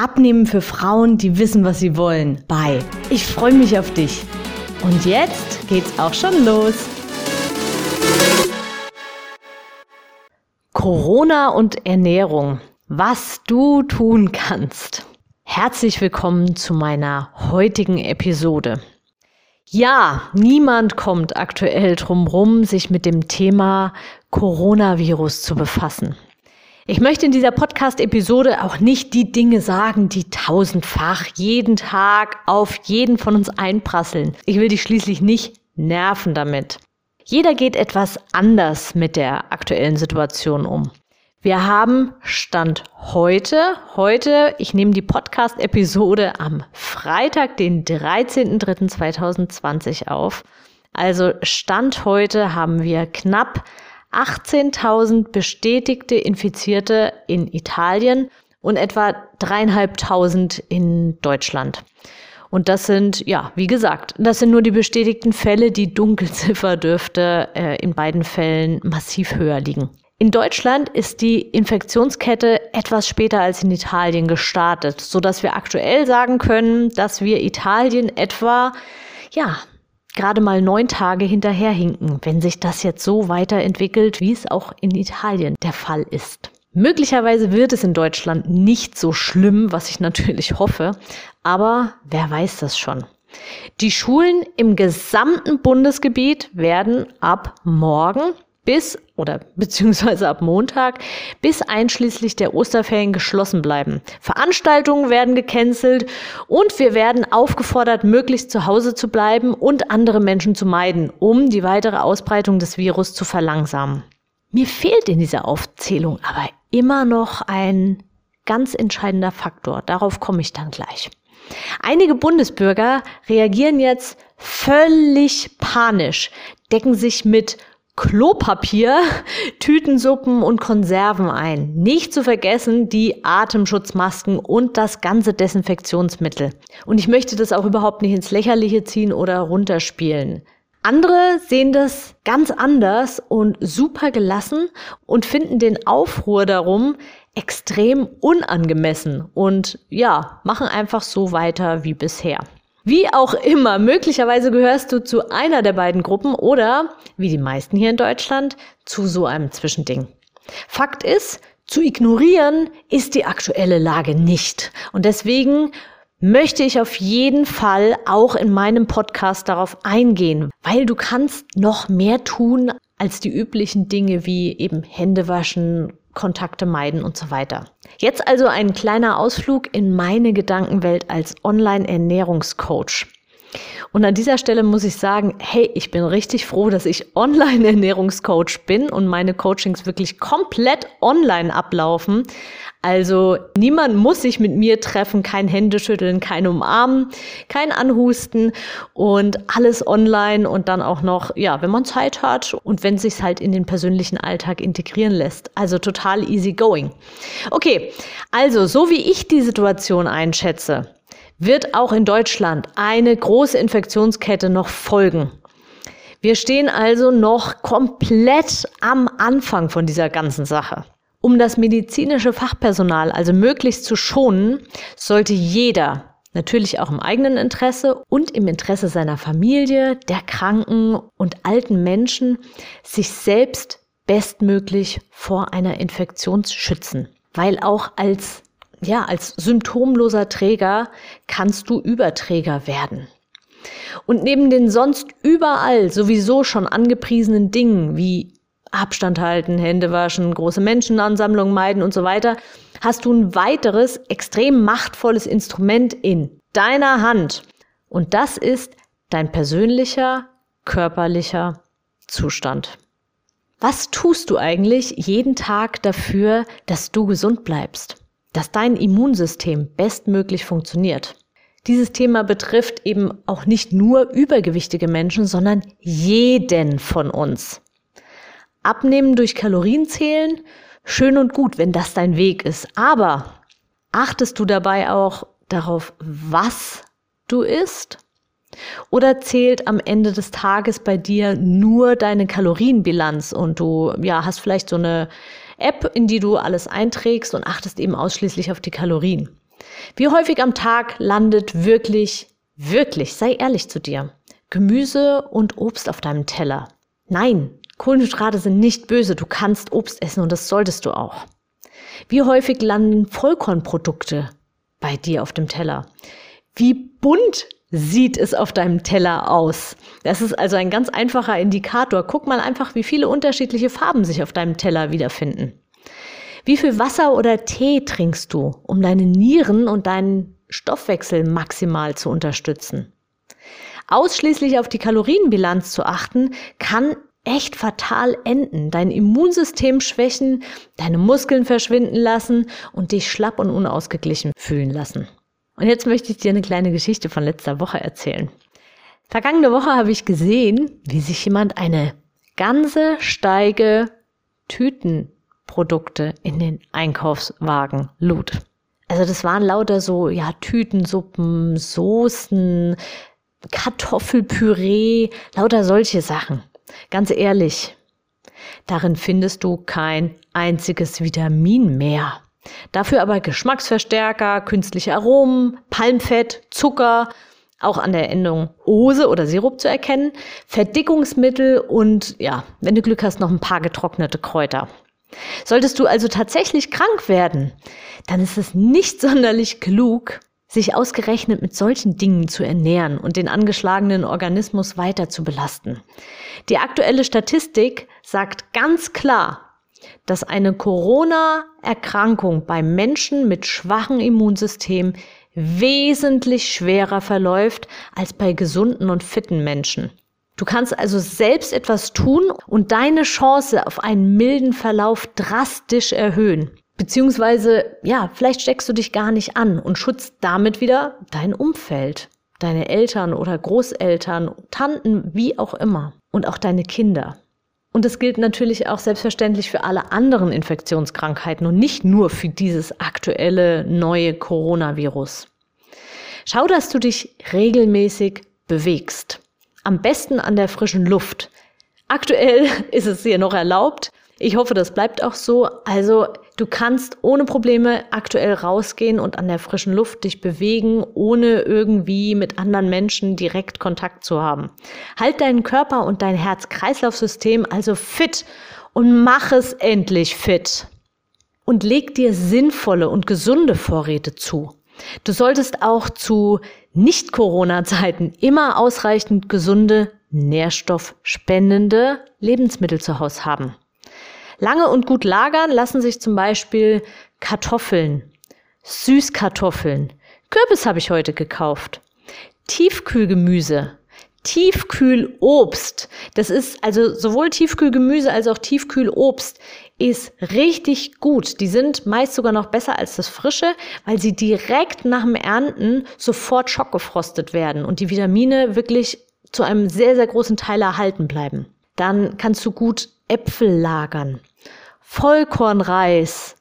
Abnehmen für Frauen, die wissen, was sie wollen. Bye. Ich freue mich auf dich. Und jetzt geht's auch schon los. Corona und Ernährung. Was du tun kannst. Herzlich willkommen zu meiner heutigen Episode. Ja, niemand kommt aktuell drum rum, sich mit dem Thema Coronavirus zu befassen. Ich möchte in dieser Podcast-Episode auch nicht die Dinge sagen, die tausendfach jeden Tag auf jeden von uns einprasseln. Ich will dich schließlich nicht nerven damit. Jeder geht etwas anders mit der aktuellen Situation um. Wir haben Stand heute, heute, ich nehme die Podcast-Episode am Freitag, den 13.03.2020 auf. Also Stand heute haben wir knapp 18.000 bestätigte Infizierte in Italien und etwa dreieinhalbtausend in Deutschland. Und das sind, ja, wie gesagt, das sind nur die bestätigten Fälle. Die Dunkelziffer dürfte äh, in beiden Fällen massiv höher liegen. In Deutschland ist die Infektionskette etwas später als in Italien gestartet, so dass wir aktuell sagen können, dass wir Italien etwa, ja, gerade mal neun Tage hinterherhinken, wenn sich das jetzt so weiterentwickelt, wie es auch in Italien der Fall ist. Möglicherweise wird es in Deutschland nicht so schlimm, was ich natürlich hoffe, aber wer weiß das schon. Die Schulen im gesamten Bundesgebiet werden ab morgen bis oder beziehungsweise ab Montag bis einschließlich der Osterferien geschlossen bleiben. Veranstaltungen werden gecancelt und wir werden aufgefordert, möglichst zu Hause zu bleiben und andere Menschen zu meiden, um die weitere Ausbreitung des Virus zu verlangsamen. Mir fehlt in dieser Aufzählung aber immer noch ein ganz entscheidender Faktor. Darauf komme ich dann gleich. Einige Bundesbürger reagieren jetzt völlig panisch, decken sich mit Klopapier, Tütensuppen und Konserven ein. Nicht zu vergessen die Atemschutzmasken und das ganze Desinfektionsmittel. Und ich möchte das auch überhaupt nicht ins Lächerliche ziehen oder runterspielen. Andere sehen das ganz anders und super gelassen und finden den Aufruhr darum extrem unangemessen und ja, machen einfach so weiter wie bisher. Wie auch immer, möglicherweise gehörst du zu einer der beiden Gruppen oder, wie die meisten hier in Deutschland, zu so einem Zwischending. Fakt ist, zu ignorieren ist die aktuelle Lage nicht. Und deswegen möchte ich auf jeden Fall auch in meinem Podcast darauf eingehen, weil du kannst noch mehr tun als die üblichen Dinge wie eben Hände waschen, Kontakte meiden und so weiter. Jetzt also ein kleiner Ausflug in meine Gedankenwelt als Online-Ernährungscoach. Und an dieser Stelle muss ich sagen, hey, ich bin richtig froh, dass ich Online-Ernährungscoach bin und meine Coachings wirklich komplett online ablaufen. Also niemand muss sich mit mir treffen, kein Händeschütteln, kein Umarmen, kein Anhusten und alles online und dann auch noch, ja, wenn man Zeit hat und wenn sich halt in den persönlichen Alltag integrieren lässt. Also total easy going. Okay, also so wie ich die Situation einschätze, wird auch in Deutschland eine große Infektionskette noch folgen. Wir stehen also noch komplett am Anfang von dieser ganzen Sache. Um das medizinische Fachpersonal also möglichst zu schonen, sollte jeder, natürlich auch im eigenen Interesse und im Interesse seiner Familie, der kranken und alten Menschen, sich selbst bestmöglich vor einer Infektion schützen. Weil auch als, ja, als symptomloser Träger kannst du Überträger werden. Und neben den sonst überall sowieso schon angepriesenen Dingen wie Abstand halten, Hände waschen, große Menschenansammlungen meiden und so weiter, hast du ein weiteres extrem machtvolles Instrument in deiner Hand. Und das ist dein persönlicher körperlicher Zustand. Was tust du eigentlich jeden Tag dafür, dass du gesund bleibst, dass dein Immunsystem bestmöglich funktioniert? Dieses Thema betrifft eben auch nicht nur übergewichtige Menschen, sondern jeden von uns. Abnehmen durch Kalorienzählen, schön und gut, wenn das dein Weg ist. Aber achtest du dabei auch darauf, was du isst? Oder zählt am Ende des Tages bei dir nur deine Kalorienbilanz und du ja, hast vielleicht so eine App, in die du alles einträgst und achtest eben ausschließlich auf die Kalorien? Wie häufig am Tag landet wirklich, wirklich, sei ehrlich zu dir, Gemüse und Obst auf deinem Teller? Nein, Kohlenhydrate sind nicht böse, du kannst Obst essen und das solltest du auch. Wie häufig landen Vollkornprodukte bei dir auf dem Teller? Wie bunt sieht es auf deinem Teller aus? Das ist also ein ganz einfacher Indikator. Guck mal einfach, wie viele unterschiedliche Farben sich auf deinem Teller wiederfinden. Wie viel Wasser oder Tee trinkst du, um deine Nieren und deinen Stoffwechsel maximal zu unterstützen? Ausschließlich auf die Kalorienbilanz zu achten, kann echt fatal enden, dein Immunsystem schwächen, deine Muskeln verschwinden lassen und dich schlapp und unausgeglichen fühlen lassen. Und jetzt möchte ich dir eine kleine Geschichte von letzter Woche erzählen. Vergangene Woche habe ich gesehen, wie sich jemand eine ganze Steige Tüten Produkte in den Einkaufswagen lud. Also das waren lauter so, ja, Tütensuppen, Soßen, Kartoffelpüree, lauter solche Sachen. Ganz ehrlich, darin findest du kein einziges Vitamin mehr. Dafür aber Geschmacksverstärker, künstliche Aromen, Palmfett, Zucker, auch an der Endung Ose oder Sirup zu erkennen, Verdickungsmittel und ja, wenn du Glück hast, noch ein paar getrocknete Kräuter. Solltest du also tatsächlich krank werden, dann ist es nicht sonderlich klug, sich ausgerechnet mit solchen Dingen zu ernähren und den angeschlagenen Organismus weiter zu belasten. Die aktuelle Statistik sagt ganz klar, dass eine Corona-Erkrankung bei Menschen mit schwachem Immunsystem wesentlich schwerer verläuft als bei gesunden und fitten Menschen. Du kannst also selbst etwas tun und deine Chance auf einen milden Verlauf drastisch erhöhen. Beziehungsweise, ja, vielleicht steckst du dich gar nicht an und schützt damit wieder dein Umfeld, deine Eltern oder Großeltern, Tanten, wie auch immer. Und auch deine Kinder. Und das gilt natürlich auch selbstverständlich für alle anderen Infektionskrankheiten und nicht nur für dieses aktuelle neue Coronavirus. Schau, dass du dich regelmäßig bewegst. Am besten an der frischen Luft. Aktuell ist es hier noch erlaubt. Ich hoffe, das bleibt auch so. Also du kannst ohne Probleme aktuell rausgehen und an der frischen Luft dich bewegen, ohne irgendwie mit anderen Menschen direkt Kontakt zu haben. Halt deinen Körper und dein Herz-Kreislauf-System also fit und mach es endlich fit. Und leg dir sinnvolle und gesunde Vorräte zu. Du solltest auch zu Nicht-Corona-Zeiten immer ausreichend gesunde, nährstoffspendende Lebensmittel zu Hause haben. Lange und gut lagern lassen sich zum Beispiel Kartoffeln, Süßkartoffeln, Kürbis habe ich heute gekauft, Tiefkühlgemüse, Tiefkühlobst. Das ist also sowohl Tiefkühlgemüse als auch Tiefkühlobst ist richtig gut. Die sind meist sogar noch besser als das frische, weil sie direkt nach dem Ernten sofort schockgefrostet werden und die Vitamine wirklich zu einem sehr, sehr großen Teil erhalten bleiben. Dann kannst du gut Äpfel lagern, Vollkornreis,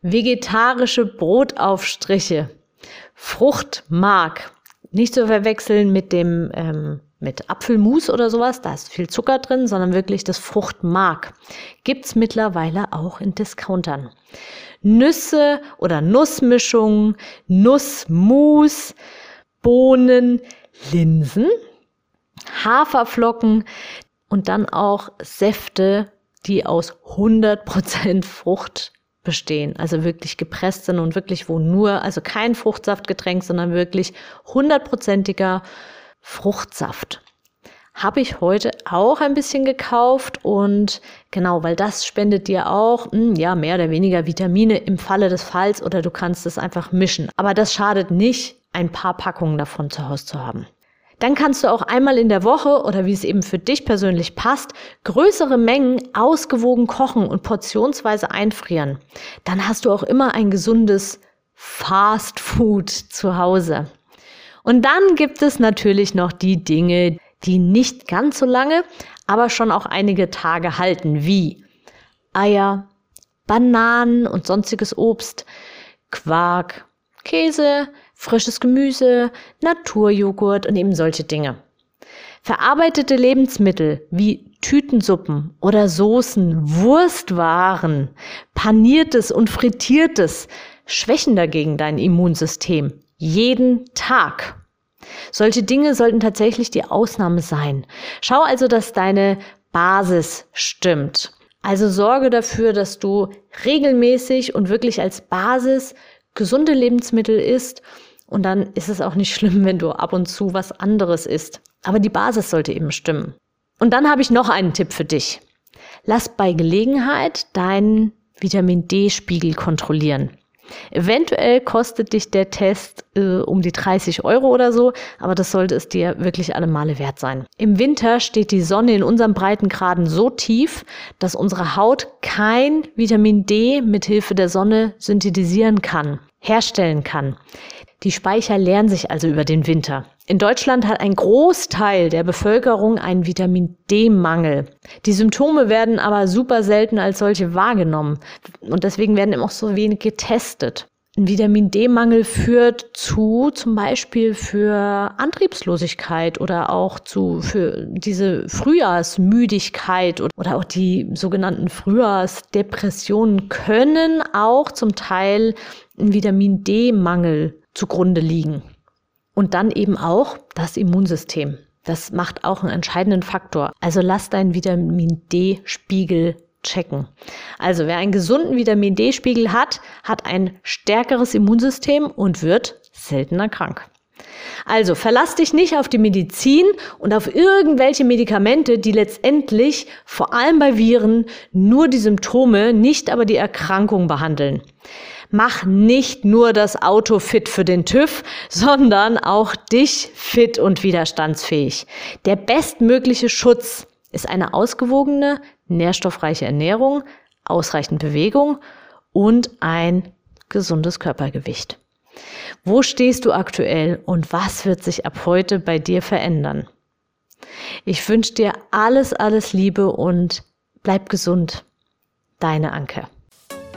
vegetarische Brotaufstriche, Fruchtmark, nicht zu verwechseln mit dem ähm, mit Apfelmus oder sowas, da ist viel Zucker drin, sondern wirklich das Fruchtmark. Gibt's mittlerweile auch in Discountern. Nüsse oder Nussmischungen, Nussmus, Bohnen, Linsen, Haferflocken und dann auch Säfte, die aus 100% Frucht bestehen, also wirklich gepresst sind und wirklich wo nur, also kein Fruchtsaftgetränk, sondern wirklich hundertprozentiger Fruchtsaft. Habe ich heute auch ein bisschen gekauft und genau, weil das spendet dir auch, mh, hm, ja, mehr oder weniger Vitamine im Falle des Falls oder du kannst es einfach mischen. Aber das schadet nicht, ein paar Packungen davon zu Hause zu haben. Dann kannst du auch einmal in der Woche oder wie es eben für dich persönlich passt, größere Mengen ausgewogen kochen und portionsweise einfrieren. Dann hast du auch immer ein gesundes Fast Food zu Hause. Und dann gibt es natürlich noch die Dinge, die nicht ganz so lange, aber schon auch einige Tage halten, wie Eier, Bananen und sonstiges Obst, Quark, Käse, frisches Gemüse, Naturjoghurt und eben solche Dinge. Verarbeitete Lebensmittel wie Tütensuppen oder Soßen, Wurstwaren, paniertes und frittiertes schwächen dagegen dein Immunsystem. Jeden Tag. Solche Dinge sollten tatsächlich die Ausnahme sein. Schau also, dass deine Basis stimmt. Also sorge dafür, dass du regelmäßig und wirklich als Basis gesunde Lebensmittel isst. Und dann ist es auch nicht schlimm, wenn du ab und zu was anderes isst. Aber die Basis sollte eben stimmen. Und dann habe ich noch einen Tipp für dich. Lass bei Gelegenheit deinen Vitamin D-Spiegel kontrollieren. Eventuell kostet dich der Test äh, um die 30 Euro oder so, aber das sollte es dir wirklich alle Male wert sein. Im Winter steht die Sonne in unserem Breitengraden so tief, dass unsere Haut kein Vitamin D mit Hilfe der Sonne synthetisieren kann, herstellen kann. Die Speicher leeren sich also über den Winter. In Deutschland hat ein Großteil der Bevölkerung einen Vitamin D-Mangel. Die Symptome werden aber super selten als solche wahrgenommen und deswegen werden eben auch so wenig getestet. Ein Vitamin D-Mangel führt zu zum Beispiel für Antriebslosigkeit oder auch zu für diese Frühjahrsmüdigkeit oder auch die sogenannten Frühjahrsdepressionen können auch zum Teil ein Vitamin D-Mangel zugrunde liegen. Und dann eben auch das Immunsystem. Das macht auch einen entscheidenden Faktor. Also lass deinen Vitamin D-Spiegel checken. Also wer einen gesunden Vitamin D-Spiegel hat, hat ein stärkeres Immunsystem und wird seltener krank. Also verlass dich nicht auf die Medizin und auf irgendwelche Medikamente, die letztendlich vor allem bei Viren nur die Symptome, nicht aber die Erkrankung behandeln mach nicht nur das Auto fit für den TÜV, sondern auch dich fit und widerstandsfähig. Der bestmögliche Schutz ist eine ausgewogene, nährstoffreiche Ernährung, ausreichend Bewegung und ein gesundes Körpergewicht. Wo stehst du aktuell und was wird sich ab heute bei dir verändern? Ich wünsche dir alles, alles Liebe und bleib gesund. Deine Anke.